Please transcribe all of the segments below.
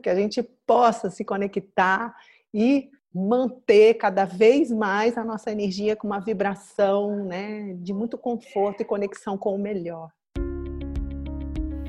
que a gente possa se conectar e manter cada vez mais a nossa energia com uma vibração né, de muito conforto e conexão com o melhor.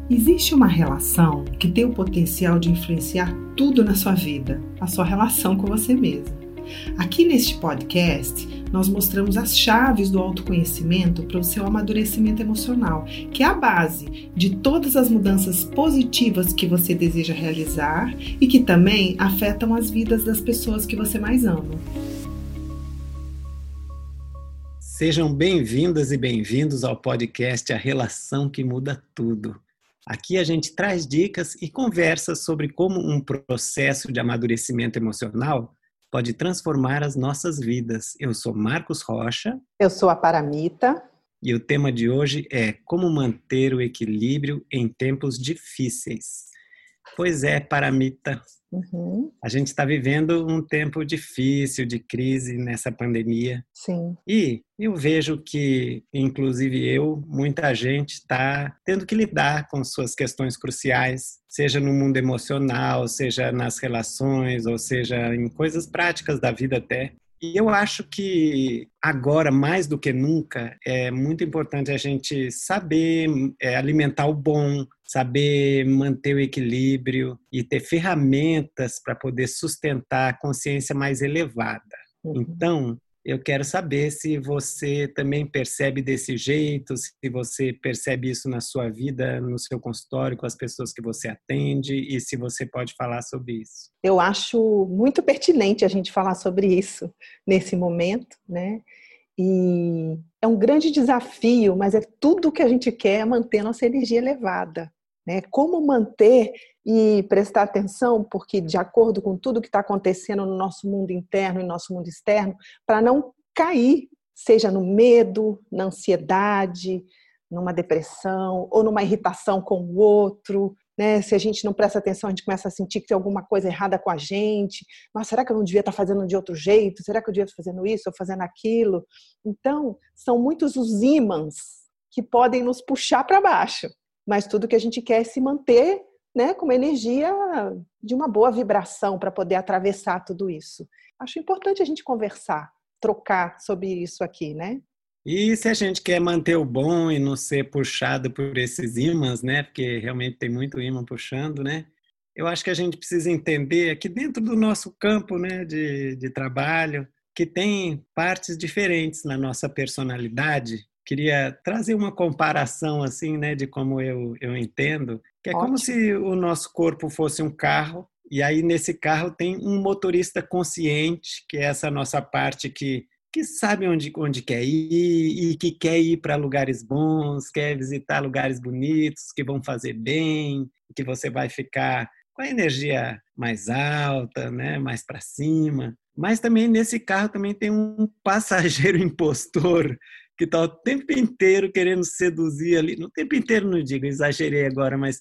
Existe uma relação que tem o potencial de influenciar tudo na sua vida, a sua relação com você mesmo. Aqui neste podcast, nós mostramos as chaves do autoconhecimento para o seu amadurecimento emocional, que é a base de todas as mudanças positivas que você deseja realizar e que também afetam as vidas das pessoas que você mais ama. Sejam bem-vindas e bem-vindos ao podcast A Relação que Muda Tudo. Aqui a gente traz dicas e conversa sobre como um processo de amadurecimento emocional pode transformar as nossas vidas. Eu sou Marcos Rocha. Eu sou a Paramita. E o tema de hoje é como manter o equilíbrio em tempos difíceis. Pois é, Paramita. Uhum. A gente está vivendo um tempo difícil de crise nessa pandemia. Sim. E eu vejo que, inclusive eu, muita gente está tendo que lidar com suas questões cruciais, seja no mundo emocional, seja nas relações, ou seja em coisas práticas da vida até. E eu acho que agora, mais do que nunca, é muito importante a gente saber é, alimentar o bom, saber manter o equilíbrio e ter ferramentas para poder sustentar a consciência mais elevada. Uhum. Então, eu quero saber se você também percebe desse jeito, se você percebe isso na sua vida, no seu consultório, com as pessoas que você atende e se você pode falar sobre isso. Eu acho muito pertinente a gente falar sobre isso nesse momento, né? E é um grande desafio, mas é tudo que a gente quer manter nossa energia elevada. Né? Como manter e prestar atenção, porque de acordo com tudo que está acontecendo no nosso mundo interno e nosso mundo externo, para não cair, seja no medo, na ansiedade, numa depressão ou numa irritação com o outro. Né? Se a gente não presta atenção, a gente começa a sentir que tem alguma coisa errada com a gente. Mas será que eu não devia estar tá fazendo de outro jeito? Será que eu devia estar fazendo isso ou fazendo aquilo? Então, são muitos os ímãs que podem nos puxar para baixo mas tudo que a gente quer é se manter né, com uma energia de uma boa vibração para poder atravessar tudo isso. Acho importante a gente conversar, trocar sobre isso aqui, né? E se a gente quer manter o bom e não ser puxado por esses ímãs, né? Porque realmente tem muito ímã puxando, né? Eu acho que a gente precisa entender aqui dentro do nosso campo, né, de, de trabalho, que tem partes diferentes na nossa personalidade queria trazer uma comparação assim, né, de como eu, eu entendo, que é Ótimo. como se o nosso corpo fosse um carro e aí nesse carro tem um motorista consciente, que é essa nossa parte que que sabe onde, onde quer ir e que quer ir para lugares bons, quer visitar lugares bonitos que vão fazer bem, que você vai ficar com a energia mais alta, né, mais para cima. Mas também nesse carro também tem um passageiro impostor que está o tempo inteiro querendo seduzir ali, no tempo inteiro não digo, exagerei agora, mas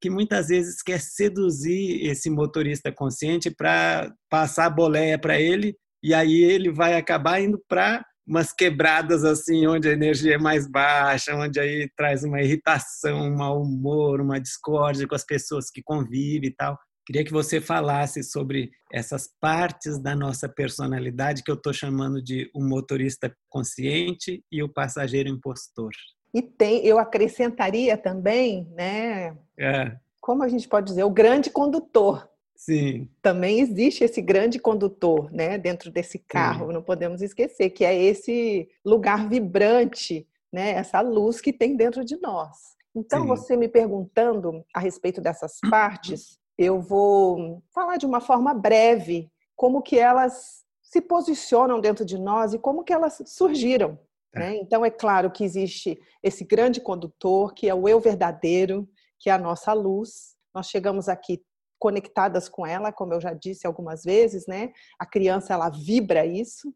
que muitas vezes quer seduzir esse motorista consciente para passar a boleia para ele e aí ele vai acabar indo para umas quebradas assim, onde a energia é mais baixa, onde aí traz uma irritação, um mau humor, uma discórdia com as pessoas que convivem e tal. Queria que você falasse sobre essas partes da nossa personalidade que eu estou chamando de o motorista consciente e o passageiro impostor. E tem, eu acrescentaria também, né? É. Como a gente pode dizer, o grande condutor. Sim. Também existe esse grande condutor, né, dentro desse carro, Sim. não podemos esquecer, que é esse lugar vibrante, né, essa luz que tem dentro de nós. Então, Sim. você me perguntando a respeito dessas partes, eu vou falar de uma forma breve como que elas se posicionam dentro de nós e como que elas surgiram. Tá. Né? Então, é claro que existe esse grande condutor, que é o eu verdadeiro, que é a nossa luz. Nós chegamos aqui conectadas com ela, como eu já disse algumas vezes, né? A criança ela vibra isso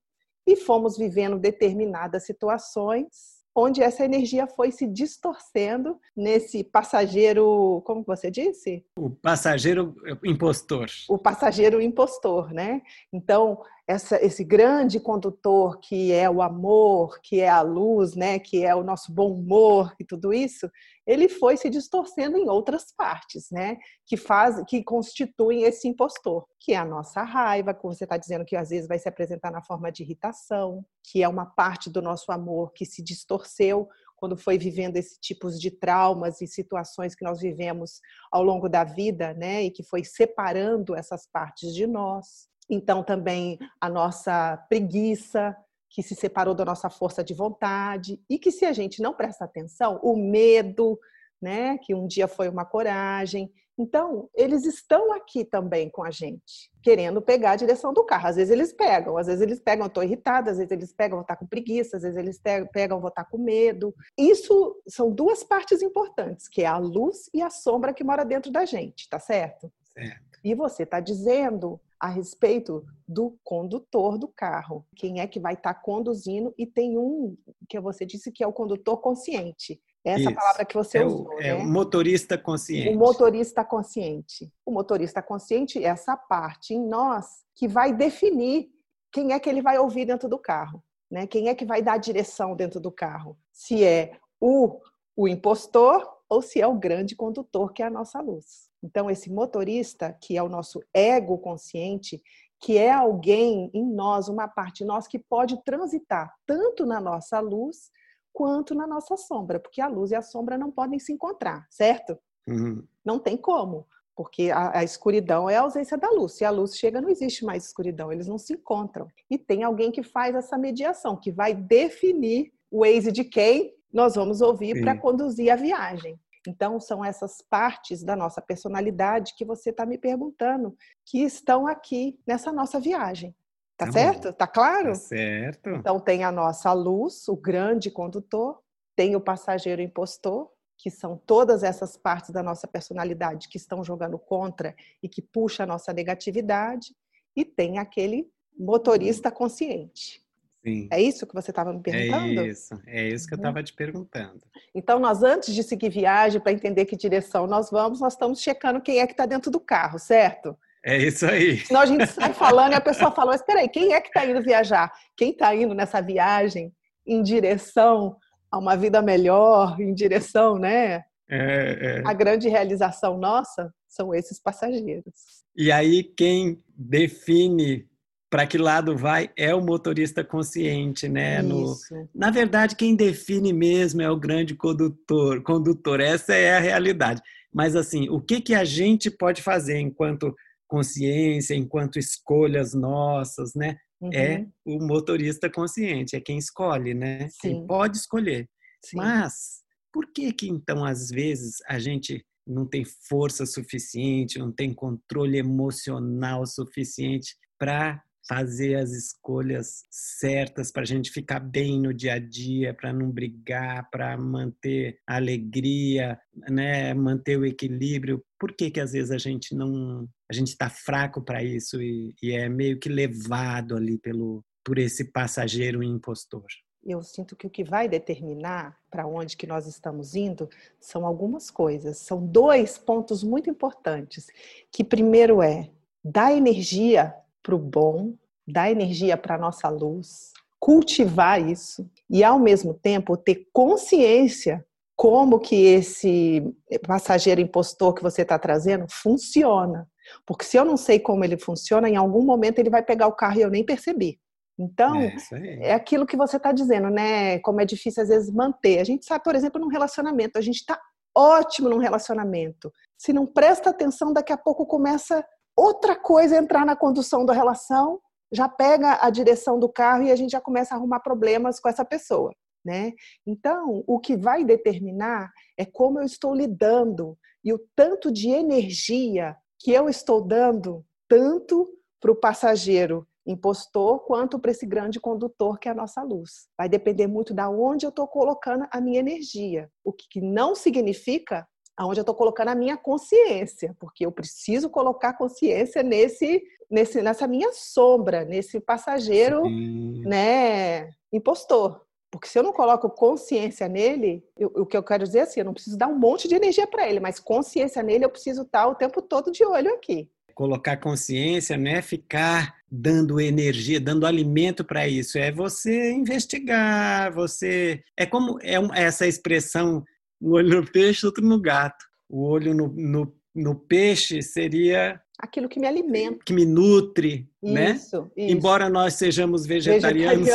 e fomos vivendo determinadas situações onde essa energia foi se distorcendo nesse passageiro, como você disse? O passageiro impostor. O passageiro impostor, né? Então, essa, esse grande condutor que é o amor, que é a luz, né, que é o nosso bom humor e tudo isso, ele foi se distorcendo em outras partes, né, que faz, que constituem esse impostor, que é a nossa raiva, como você está dizendo que às vezes vai se apresentar na forma de irritação, que é uma parte do nosso amor que se distorceu quando foi vivendo esse tipos de traumas e situações que nós vivemos ao longo da vida, né, e que foi separando essas partes de nós. Então também a nossa preguiça, que se separou da nossa força de vontade e que se a gente não presta atenção, o medo, né, que um dia foi uma coragem. Então, eles estão aqui também com a gente, querendo pegar a direção do carro. Às vezes eles pegam, às vezes eles pegam, eu estou irritada, às vezes eles pegam, vou estar com preguiça, às vezes eles pegam, vou estar com medo. Isso são duas partes importantes, que é a luz e a sombra que mora dentro da gente, tá certo? Certo. E você está dizendo a respeito do condutor do carro. Quem é que vai estar tá conduzindo? E tem um que você disse que é o condutor consciente. Essa Isso. palavra que você é usou. O, é né? o motorista consciente. O motorista consciente. O motorista consciente é essa parte em nós que vai definir quem é que ele vai ouvir dentro do carro. Né? Quem é que vai dar a direção dentro do carro? Se é o, o impostor ou se é o grande condutor, que é a nossa luz. Então, esse motorista, que é o nosso ego consciente, que é alguém em nós, uma parte de nós que pode transitar tanto na nossa luz quanto na nossa sombra, porque a luz e a sombra não podem se encontrar, certo? Uhum. Não tem como, porque a, a, escuridão é a ausência da luz. Se a luz chega, não existe mais escuridão, eles não se encontram. E tem alguém que faz essa mediação, que vai definir o Waze de quem nós vamos ouvir para conduzir a viagem. Então, são essas partes da nossa personalidade que você está me perguntando, que estão aqui nessa nossa viagem. Tá, tá certo? Bom. Tá claro? Tá certo. Então, tem a nossa luz, o grande condutor, tem o passageiro impostor, que são todas essas partes da nossa personalidade que estão jogando contra e que puxa a nossa negatividade, e tem aquele motorista consciente. Sim. É isso que você estava me perguntando? É isso, é isso que eu estava uhum. te perguntando. Então, nós, antes de seguir viagem, para entender que direção nós vamos, nós estamos checando quem é que está dentro do carro, certo? É isso aí. Senão a gente sai falando e a pessoa fala, mas peraí, quem é que está indo viajar? Quem está indo nessa viagem em direção a uma vida melhor, em direção, né? É, é. A grande realização nossa são esses passageiros. E aí, quem define para que lado vai é o motorista consciente, né? No, na verdade, quem define mesmo é o grande condutor, condutor. Essa é a realidade. Mas assim, o que que a gente pode fazer enquanto consciência, enquanto escolhas nossas, né? É uhum. É o motorista consciente, é quem escolhe, né? Sim. Quem pode escolher. Sim. Mas por que que então às vezes a gente não tem força suficiente, não tem controle emocional suficiente para fazer as escolhas certas para a gente ficar bem no dia a dia, para não brigar, para manter a alegria, né, manter o equilíbrio. Por que que às vezes a gente não, a gente está fraco para isso e, e é meio que levado ali pelo por esse passageiro impostor? eu sinto que o que vai determinar para onde que nós estamos indo são algumas coisas. São dois pontos muito importantes. Que primeiro é dar energia para o bom, dar energia para a nossa luz, cultivar isso e, ao mesmo tempo, ter consciência como que esse passageiro impostor que você está trazendo funciona. Porque se eu não sei como ele funciona, em algum momento ele vai pegar o carro e eu nem percebi. Então, é, é aquilo que você está dizendo, né? Como é difícil às vezes manter. A gente sabe, por exemplo, num relacionamento, a gente está ótimo num relacionamento. Se não presta atenção, daqui a pouco começa outra coisa a entrar na condução da relação, já pega a direção do carro e a gente já começa a arrumar problemas com essa pessoa. Né? Então, o que vai determinar é como eu estou lidando e o tanto de energia que eu estou dando, tanto para o passageiro impostor quanto para esse grande condutor que é a nossa luz. Vai depender muito da onde eu estou colocando a minha energia. O que não significa aonde eu estou colocando a minha consciência, porque eu preciso colocar consciência nesse, nesse, nessa minha sombra, nesse passageiro, Sim. né, impostor. Porque se eu não coloco consciência nele, eu, o que eu quero dizer é assim, eu não preciso dar um monte de energia para ele, mas consciência nele eu preciso estar o tempo todo de olho aqui. Colocar consciência não é ficar dando energia, dando alimento para isso. É você investigar, você. É como é essa expressão: um olho no peixe, outro no gato. O olho no, no, no peixe seria aquilo que me alimenta, que me nutre, né? isso, né? Isso. Embora nós sejamos vegetarianos,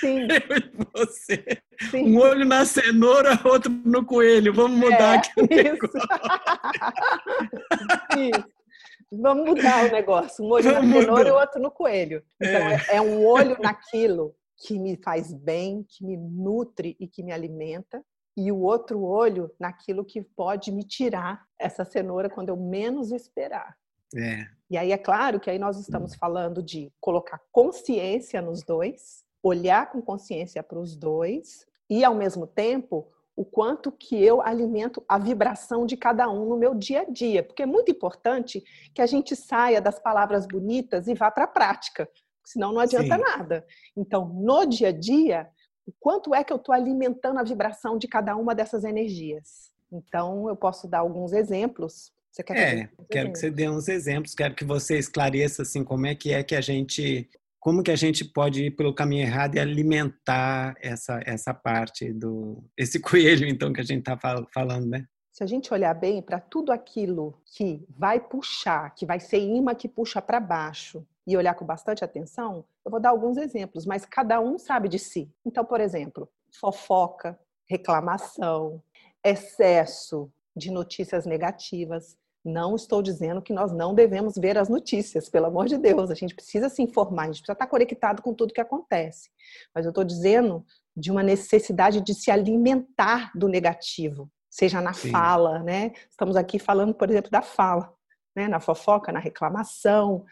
sim. você, sim. um olho na cenoura, outro no coelho. Vamos mudar é, aqui. Isso. isso. Vamos mudar o negócio. Um olho Vamos na cenoura e outro no coelho. Então é. é um olho naquilo que me faz bem, que me nutre e que me alimenta, e o outro olho naquilo que pode me tirar essa cenoura quando eu menos esperar. É. E aí é claro que aí nós estamos falando de colocar consciência nos dois, olhar com consciência para os dois e ao mesmo tempo o quanto que eu alimento a vibração de cada um no meu dia a dia, porque é muito importante que a gente saia das palavras bonitas e vá para a prática, senão não adianta Sim. nada. Então, no dia a dia, o quanto é que eu estou alimentando a vibração de cada uma dessas energias? Então, eu posso dar alguns exemplos você quer é, quero exemplos? que você dê uns exemplos, quero que você esclareça assim como é que é que a gente, como que a gente pode ir pelo caminho errado e alimentar essa essa parte do esse coelho então que a gente está falando, né? Se a gente olhar bem para tudo aquilo que vai puxar, que vai ser imã que puxa para baixo, e olhar com bastante atenção, eu vou dar alguns exemplos, mas cada um sabe de si. Então, por exemplo, fofoca, reclamação, excesso de notícias negativas, não estou dizendo que nós não devemos ver as notícias, pelo amor de Deus. A gente precisa se informar, a gente precisa estar conectado com tudo que acontece. Mas eu estou dizendo de uma necessidade de se alimentar do negativo, seja na Sim. fala, né? Estamos aqui falando, por exemplo, da fala, né? Na fofoca, na reclamação,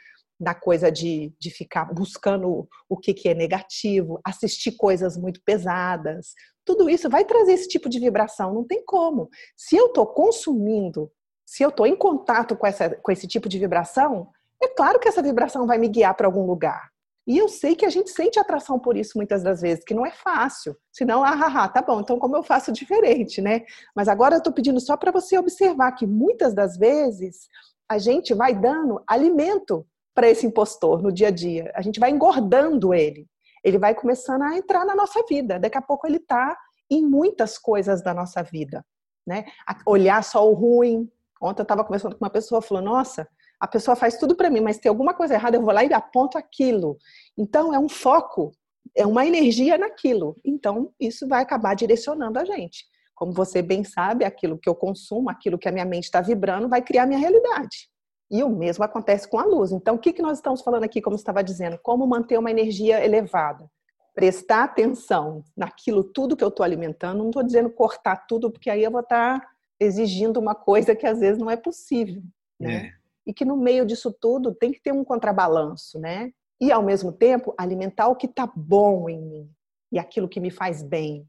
na coisa de, de ficar buscando o que, que é negativo, assistir coisas muito pesadas. Tudo isso vai trazer esse tipo de vibração, não tem como. Se eu estou consumindo se eu estou em contato com, essa, com esse tipo de vibração, é claro que essa vibração vai me guiar para algum lugar. E eu sei que a gente sente atração por isso muitas das vezes, que não é fácil. Senão, ah, ah, ah tá bom, então como eu faço diferente, né? Mas agora eu estou pedindo só para você observar que muitas das vezes a gente vai dando alimento para esse impostor no dia a dia. A gente vai engordando ele. Ele vai começando a entrar na nossa vida. Daqui a pouco ele está em muitas coisas da nossa vida. Né? Olhar só o ruim, Ontem eu estava conversando com uma pessoa, falou: Nossa, a pessoa faz tudo para mim, mas tem alguma coisa errada, eu vou lá e aponto aquilo. Então, é um foco, é uma energia naquilo. Então, isso vai acabar direcionando a gente. Como você bem sabe, aquilo que eu consumo, aquilo que a minha mente está vibrando, vai criar minha realidade. E o mesmo acontece com a luz. Então, o que, que nós estamos falando aqui, como estava dizendo? Como manter uma energia elevada? Prestar atenção naquilo tudo que eu estou alimentando. Não estou dizendo cortar tudo, porque aí eu vou estar tá exigindo uma coisa que às vezes não é possível, né? É. E que no meio disso tudo tem que ter um contrabalanço, né? E ao mesmo tempo alimentar o que está bom em mim e aquilo que me faz bem,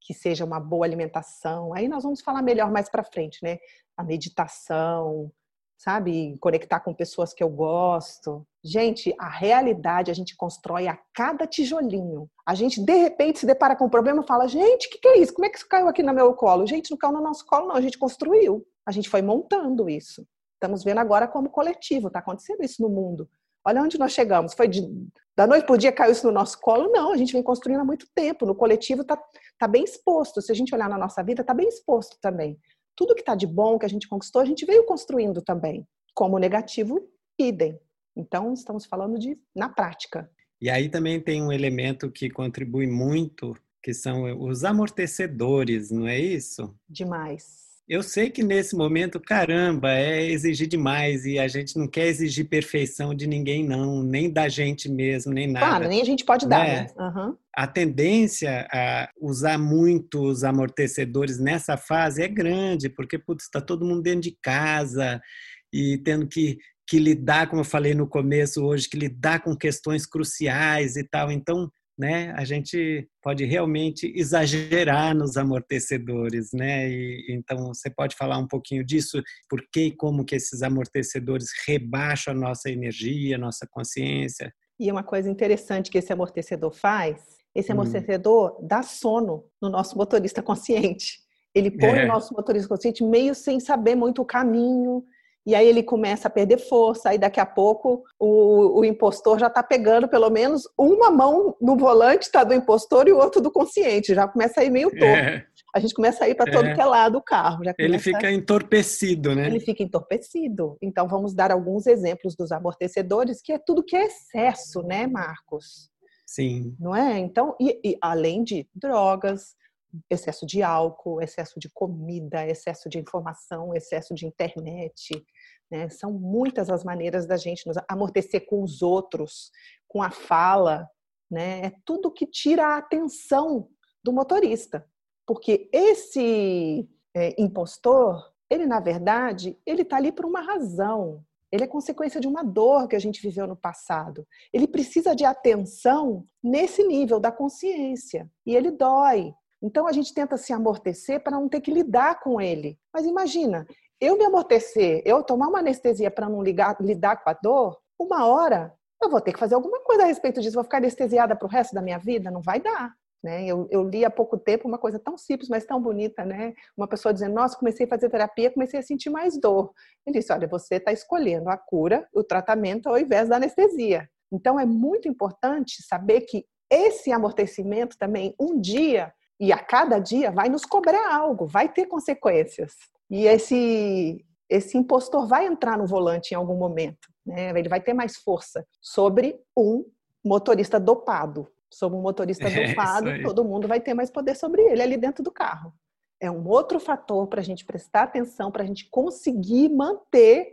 que seja uma boa alimentação. Aí nós vamos falar melhor mais para frente, né? A meditação, sabe? Conectar com pessoas que eu gosto. Gente, a realidade a gente constrói a cada tijolinho. A gente, de repente, se depara com um problema e fala: gente, o que, que é isso? Como é que isso caiu aqui no meu colo? Gente, não caiu no nosso colo, não. A gente construiu. A gente foi montando isso. Estamos vendo agora como coletivo. Está acontecendo isso no mundo. Olha onde nós chegamos. Foi de, da noite por dia caiu isso no nosso colo? Não, a gente vem construindo há muito tempo. No coletivo está tá bem exposto. Se a gente olhar na nossa vida, está bem exposto também tudo que está de bom que a gente conquistou, a gente veio construindo também. Como negativo, idem. Então, estamos falando de na prática. E aí também tem um elemento que contribui muito, que são os amortecedores, não é isso? Demais. Eu sei que nesse momento, caramba, é exigir demais e a gente não quer exigir perfeição de ninguém, não, nem da gente mesmo, nem nada. Claro, nem a gente pode dar, né? Uhum. A tendência a usar muitos amortecedores nessa fase é grande, porque está todo mundo dentro de casa e tendo que, que lidar, como eu falei no começo hoje, que lidar com questões cruciais e tal. Então, né, a gente pode realmente exagerar nos amortecedores, né? E, então você pode falar um pouquinho disso, por que e como que esses amortecedores rebaixam a nossa energia, a nossa consciência? E uma coisa interessante que esse amortecedor faz, esse hum. amortecedor hum. dá sono no nosso motorista consciente. Ele põe é. o nosso motorista consciente meio sem saber muito o caminho. E aí ele começa a perder força, aí daqui a pouco o, o impostor já está pegando pelo menos uma mão no volante tá do impostor e o outro do consciente, já começa a ir meio torto. É. A gente começa a ir para todo é. que é lado do carro. ele fica entorpecido, né? Ele fica entorpecido. Então vamos dar alguns exemplos dos amortecedores, que é tudo que é excesso, né, Marcos? Sim. Não é? Então, e, e além de drogas, excesso de álcool, excesso de comida, excesso de informação, excesso de internet. Né? São muitas as maneiras da gente nos amortecer com os outros, com a fala. Né? É tudo que tira a atenção do motorista. Porque esse é, impostor, ele na verdade, ele está ali por uma razão. Ele é consequência de uma dor que a gente viveu no passado. Ele precisa de atenção nesse nível da consciência. E ele dói. Então a gente tenta se amortecer para não ter que lidar com ele. Mas imagina, eu me amortecer, eu tomar uma anestesia para não ligar, lidar com a dor, uma hora eu vou ter que fazer alguma coisa a respeito disso. Vou ficar anestesiada para o resto da minha vida? Não vai dar. Né? Eu, eu, li há pouco tempo uma coisa tão simples, mas tão bonita, né? Uma pessoa dizendo: Nossa, comecei a fazer terapia, comecei a sentir mais dor. Ele disse: Olha, você está escolhendo a cura, o tratamento ao invés da anestesia. Então é muito importante saber que esse amortecimento também, um dia, e a cada dia vai nos cobrar algo, vai ter consequências. E esse esse impostor vai entrar no volante em algum momento, né? Ele vai ter mais força sobre um motorista dopado. Sobre um motorista é dopado, todo mundo vai ter mais poder sobre ele ali dentro do carro. É um outro fator para a gente prestar atenção, para a gente conseguir manter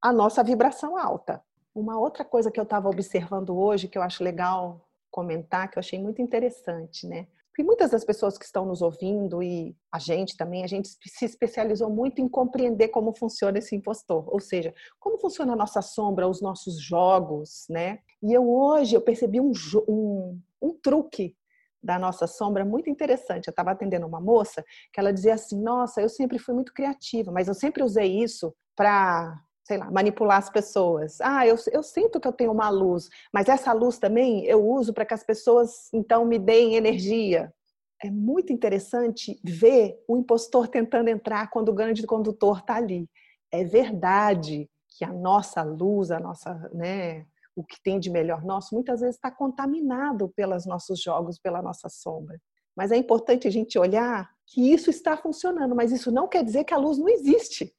a nossa vibração alta. Uma outra coisa que eu estava observando hoje, que eu acho legal comentar, que eu achei muito interessante, né? Porque muitas das pessoas que estão nos ouvindo e a gente também, a gente se especializou muito em compreender como funciona esse impostor, ou seja, como funciona a nossa sombra, os nossos jogos, né? E eu hoje eu percebi um, um, um truque da nossa sombra muito interessante. Eu estava atendendo uma moça que ela dizia assim: Nossa, eu sempre fui muito criativa, mas eu sempre usei isso para sei lá, manipular as pessoas. Ah, eu, eu sinto que eu tenho uma luz, mas essa luz também eu uso para que as pessoas então me deem energia. É muito interessante ver o impostor tentando entrar quando o grande condutor está ali. É verdade que a nossa luz, a nossa, né, o que tem de melhor nosso, muitas vezes está contaminado pelos nossos jogos, pela nossa sombra. Mas é importante a gente olhar que isso está funcionando, mas isso não quer dizer que a luz não existe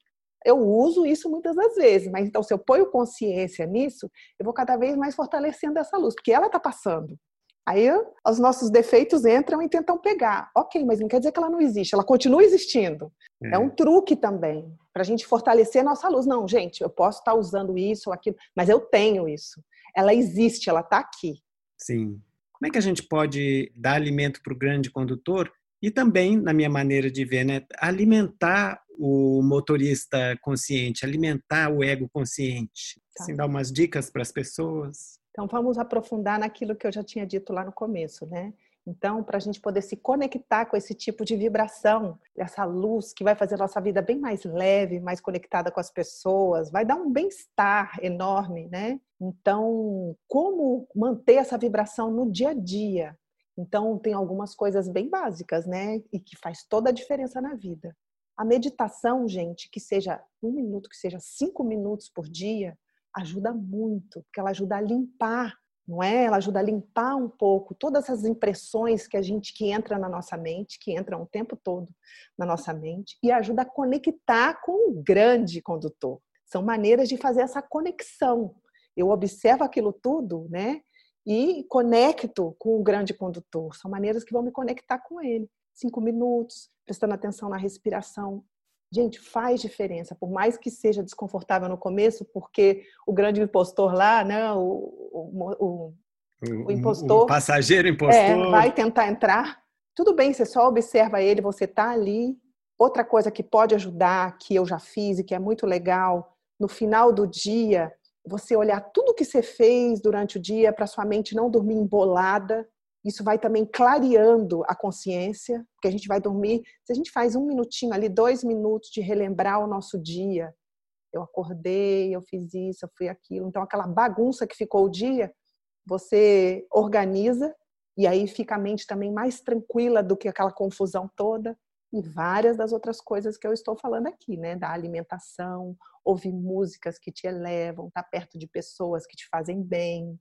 eu uso isso muitas das vezes, mas então se eu ponho consciência nisso, eu vou cada vez mais fortalecendo essa luz, porque ela está passando. Aí os nossos defeitos entram e tentam pegar. Ok, mas não quer dizer que ela não existe, ela continua existindo. É, é um truque também, para a gente fortalecer nossa luz. Não, gente, eu posso estar tá usando isso ou aquilo, mas eu tenho isso. Ela existe, ela está aqui. Sim. Como é que a gente pode dar alimento para o grande condutor e também, na minha maneira de ver, né, alimentar o motorista consciente, alimentar o ego consciente. Tá. Assim, dar umas dicas para as pessoas. Então, vamos aprofundar naquilo que eu já tinha dito lá no começo, né? Então, para a gente poder se conectar com esse tipo de vibração, essa luz que vai fazer a nossa vida bem mais leve, mais conectada com as pessoas, vai dar um bem-estar enorme, né? Então, como manter essa vibração no dia a dia? Então, tem algumas coisas bem básicas, né? E que faz toda a diferença na vida. A meditação, gente, que seja um minuto, que seja cinco minutos por dia, ajuda muito, porque ela ajuda a limpar, não é? Ela ajuda a limpar um pouco todas as impressões que a gente que entra na nossa mente, que entram o tempo todo na nossa mente, e ajuda a conectar com o grande condutor. São maneiras de fazer essa conexão. Eu observo aquilo tudo, né? E conecto com o grande condutor. São maneiras que vão me conectar com ele. Cinco minutos, prestando atenção na respiração. Gente, faz diferença, por mais que seja desconfortável no começo, porque o grande impostor lá, né, o, o, o, o impostor. O passageiro impostor. É, vai tentar entrar. Tudo bem, você só observa ele, você está ali. Outra coisa que pode ajudar, que eu já fiz e que é muito legal, no final do dia, você olhar tudo que você fez durante o dia para sua mente não dormir embolada. Isso vai também clareando a consciência, porque a gente vai dormir. Se a gente faz um minutinho ali, dois minutos de relembrar o nosso dia, eu acordei, eu fiz isso, eu fui aquilo. Então, aquela bagunça que ficou o dia, você organiza e aí fica a mente também mais tranquila do que aquela confusão toda. E várias das outras coisas que eu estou falando aqui, né? Da alimentação, ouvir músicas que te elevam, estar tá perto de pessoas que te fazem bem.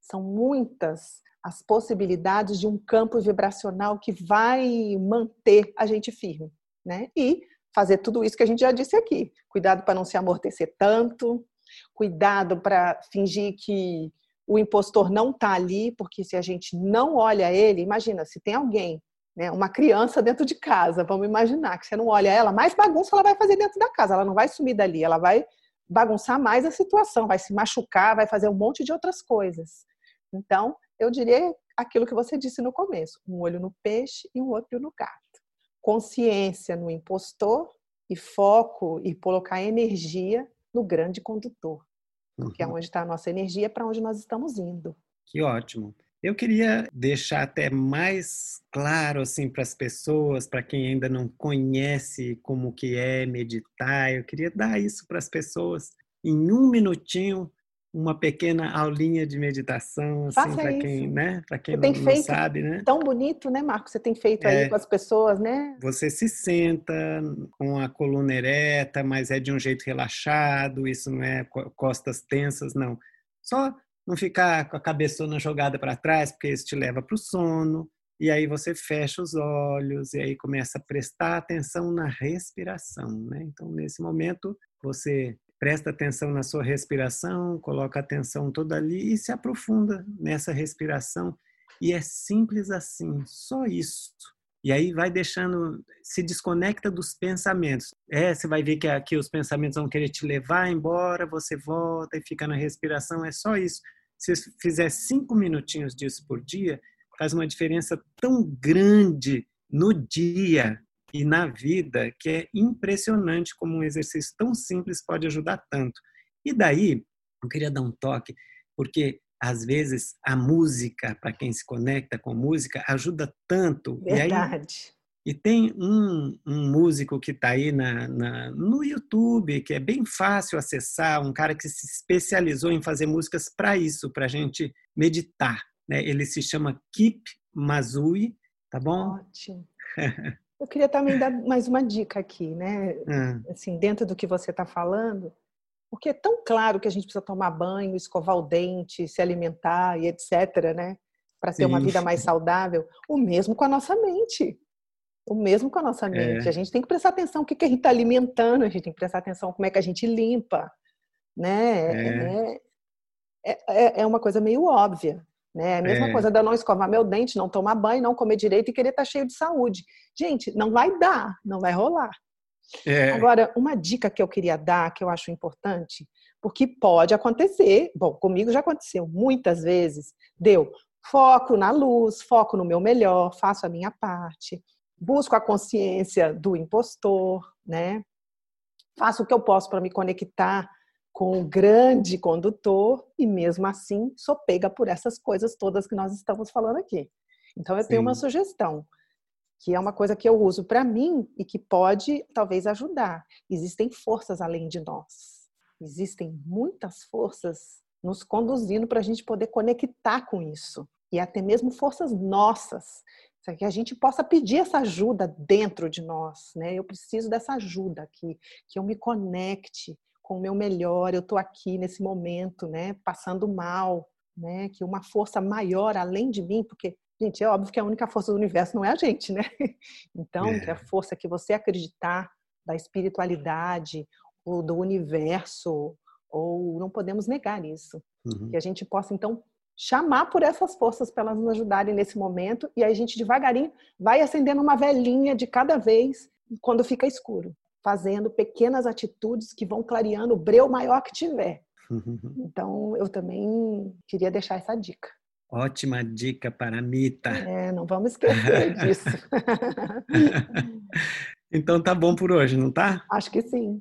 São muitas as possibilidades de um campo vibracional que vai manter a gente firme, né? E fazer tudo isso que a gente já disse aqui. Cuidado para não se amortecer tanto, cuidado para fingir que o impostor não está ali, porque se a gente não olha ele, imagina, se tem alguém né? Uma criança dentro de casa, vamos imaginar que você não olha ela, mais bagunça ela vai fazer dentro da casa, ela não vai sumir dali, ela vai bagunçar mais a situação, vai se machucar, vai fazer um monte de outras coisas. Então, eu diria aquilo que você disse no começo: um olho no peixe e um outro no gato. Consciência no impostor e foco e colocar energia no grande condutor, uhum. que é onde está a nossa energia, para onde nós estamos indo. Que ótimo. Eu queria deixar até mais claro assim para as pessoas, para quem ainda não conhece como que é meditar, eu queria dar isso para as pessoas em um minutinho, uma pequena aulinha de meditação assim para quem, né, para quem não, não, sabe, né? Tão bonito, né, Marco? Você tem feito é, aí com as pessoas, né? Você se senta com a coluna ereta, mas é de um jeito relaxado, isso não é costas tensas, não. Só não ficar com a cabeçona jogada para trás, porque isso te leva para o sono. E aí você fecha os olhos e aí começa a prestar atenção na respiração, né? Então, nesse momento, você presta atenção na sua respiração, coloca a atenção toda ali e se aprofunda nessa respiração. E é simples assim, só isso. E aí vai deixando, se desconecta dos pensamentos. É, você vai ver que aqui os pensamentos vão querer te levar embora, você volta e fica na respiração, é só isso. Se você fizer cinco minutinhos disso por dia, faz uma diferença tão grande no dia e na vida que é impressionante como um exercício tão simples pode ajudar tanto. E daí, eu queria dar um toque, porque às vezes a música, para quem se conecta com música, ajuda tanto. Verdade. E tem um, um músico que está aí na, na, no YouTube, que é bem fácil acessar, um cara que se especializou em fazer músicas para isso, para a gente meditar. Né? Ele se chama Kip Mazui, tá bom? Ótimo. Eu queria também dar mais uma dica aqui, né? Ah. Assim, dentro do que você está falando, porque é tão claro que a gente precisa tomar banho, escovar o dente, se alimentar e etc, né? Para ter uma vida mais saudável. O mesmo com a nossa mente. O mesmo com a nossa mente. É. A gente tem que prestar atenção no que, que a gente está alimentando, a gente tem que prestar atenção como é que a gente limpa, né? É, é, é, é uma coisa meio óbvia, né? A mesma é. coisa da não escovar meu dente, não tomar banho, não comer direito e querer estar tá cheio de saúde. Gente, não vai dar, não vai rolar. É. Agora, uma dica que eu queria dar, que eu acho importante, porque pode acontecer, bom, comigo já aconteceu muitas vezes, deu foco na luz, foco no meu melhor, faço a minha parte busco a consciência do impostor, né? Faço o que eu posso para me conectar com o grande condutor e mesmo assim sou pega por essas coisas todas que nós estamos falando aqui. Então eu Sim. tenho uma sugestão, que é uma coisa que eu uso para mim e que pode talvez ajudar. Existem forças além de nós. Existem muitas forças nos conduzindo para a gente poder conectar com isso. E até mesmo forças nossas que a gente possa pedir essa ajuda dentro de nós, né? Eu preciso dessa ajuda aqui, que eu me conecte com o meu melhor, eu estou aqui nesse momento, né? Passando mal, né? Que uma força maior além de mim, porque, gente, é óbvio que a única força do universo não é a gente, né? Então, é. que a força que você acreditar da espiritualidade ou do universo, ou não podemos negar isso. Uhum. Que a gente possa, então, chamar por essas forças para elas nos ajudarem nesse momento e aí a gente devagarinho vai acendendo uma velhinha de cada vez quando fica escuro, fazendo pequenas atitudes que vão clareando o breu maior que tiver. Então eu também queria deixar essa dica. Ótima dica para a Mita. É, não vamos esquecer disso. então tá bom por hoje, não tá? Acho que sim.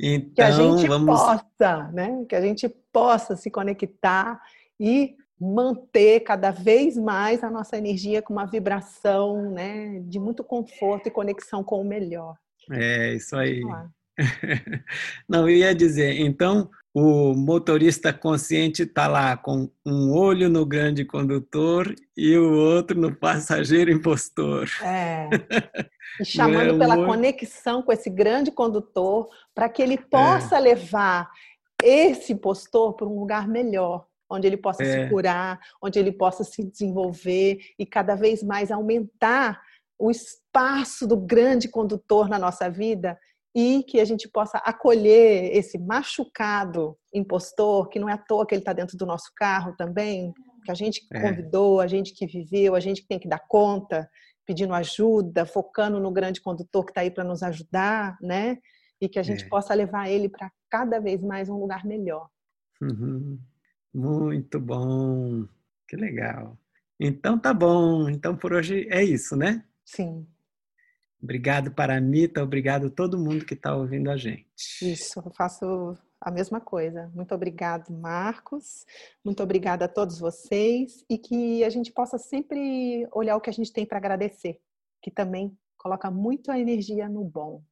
então, que a gente vamos... possa, né? Que a gente possa se conectar e manter cada vez mais a nossa energia com uma vibração, né, de muito conforto e conexão com o melhor. É, isso aí. Não, eu ia dizer, então, o motorista consciente está lá com um olho no grande condutor e o outro no passageiro impostor. É. E chamando é pela conexão com esse grande condutor para que ele possa é. levar esse impostor para um lugar melhor, onde ele possa é. se curar, onde ele possa se desenvolver e cada vez mais aumentar o espaço do grande condutor na nossa vida e que a gente possa acolher esse machucado impostor, que não é à toa que ele está dentro do nosso carro também, que a gente que é. convidou, a gente que viveu, a gente que tem que dar conta, pedindo ajuda, focando no grande condutor que está aí para nos ajudar, né? E que a gente é. possa levar ele para cada vez mais um lugar melhor. Uhum. Muito bom, que legal. Então tá bom. Então por hoje é isso, né? Sim. Obrigado para obrigado a todo mundo que está ouvindo a gente. Isso, eu faço a mesma coisa. Muito obrigado, Marcos. Muito obrigada a todos vocês e que a gente possa sempre olhar o que a gente tem para agradecer, que também coloca muito a energia no bom.